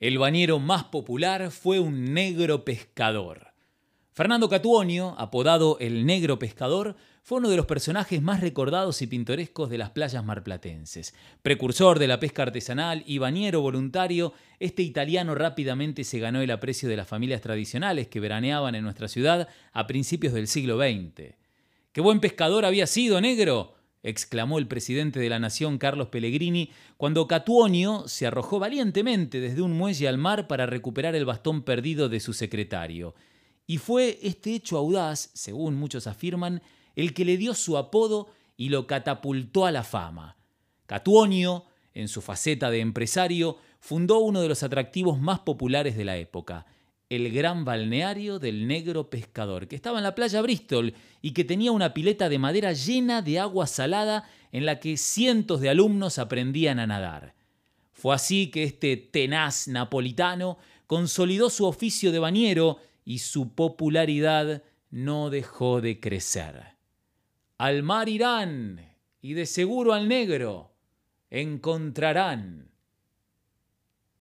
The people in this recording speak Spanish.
El bañero más popular fue un negro pescador. Fernando Catuonio, apodado el negro pescador, fue uno de los personajes más recordados y pintorescos de las playas marplatenses. Precursor de la pesca artesanal y bañero voluntario, este italiano rápidamente se ganó el aprecio de las familias tradicionales que veraneaban en nuestra ciudad a principios del siglo XX. ¡Qué buen pescador había sido, negro! Exclamó el presidente de la Nación, Carlos Pellegrini, cuando Catuonio se arrojó valientemente desde un muelle al mar para recuperar el bastón perdido de su secretario. Y fue este hecho audaz, según muchos afirman, el que le dio su apodo y lo catapultó a la fama. Catuonio, en su faceta de empresario, fundó uno de los atractivos más populares de la época, el gran balneario del negro pescador, que estaba en la playa Bristol y que tenía una pileta de madera llena de agua salada en la que cientos de alumnos aprendían a nadar. Fue así que este tenaz napolitano consolidó su oficio de bañero y su popularidad no dejó de crecer. Al mar irán y de seguro al negro encontrarán